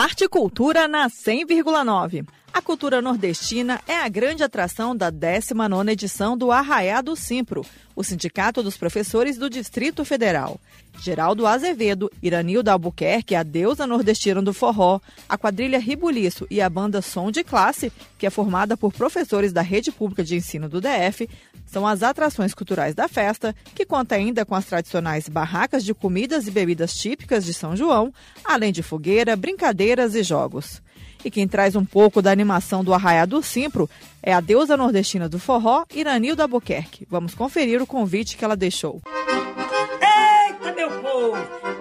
Arte e cultura na 100,9. A cultura nordestina é a grande atração da 19ª edição do Arraiá do Simpro, o Sindicato dos Professores do Distrito Federal. Geraldo Azevedo, Iranilda Albuquerque, a deusa nordestina do forró, a quadrilha Ribuliço e a banda Som de Classe, que é formada por professores da Rede Pública de Ensino do DF, são as atrações culturais da festa, que conta ainda com as tradicionais barracas de comidas e bebidas típicas de São João, além de fogueira, brincadeiras e jogos. E quem traz um pouco da animação do Arraiá do Simpro é a deusa nordestina do forró, Iranilda Albuquerque. Vamos conferir o convite que ela deixou. Eita, meu povo!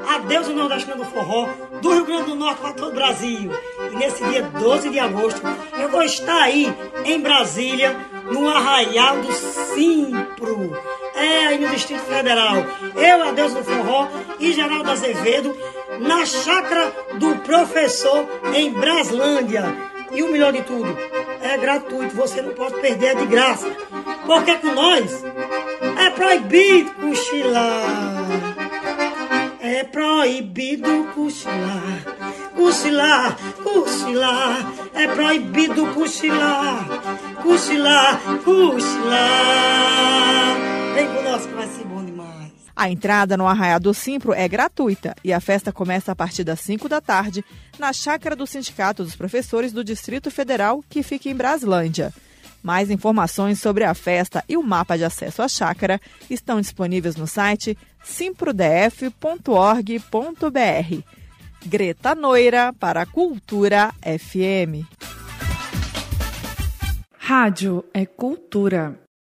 A deusa nordestina do forró, do Rio Grande do Norte para todo o Brasil. E nesse dia 12 de agosto, eu vou estar aí em Brasília, no Arraial do Simpro. É, aí no Distrito Federal. Eu, a deusa do forró e Geraldo Azevedo na chácara do professor em Braslândia. E o melhor de tudo, é gratuito, você não pode perder, é de graça. Porque com nós é proibido cochilar. É proibido cochilar, cochilar, cochilar. É proibido cochilar, cochilar, cochilar. A entrada no Arraial do Simpro é gratuita e a festa começa a partir das 5 da tarde na chácara do Sindicato dos Professores do Distrito Federal, que fica em Braslândia. Mais informações sobre a festa e o mapa de acesso à chácara estão disponíveis no site simprodf.org.br. Greta Noira para a Cultura FM. Rádio é cultura.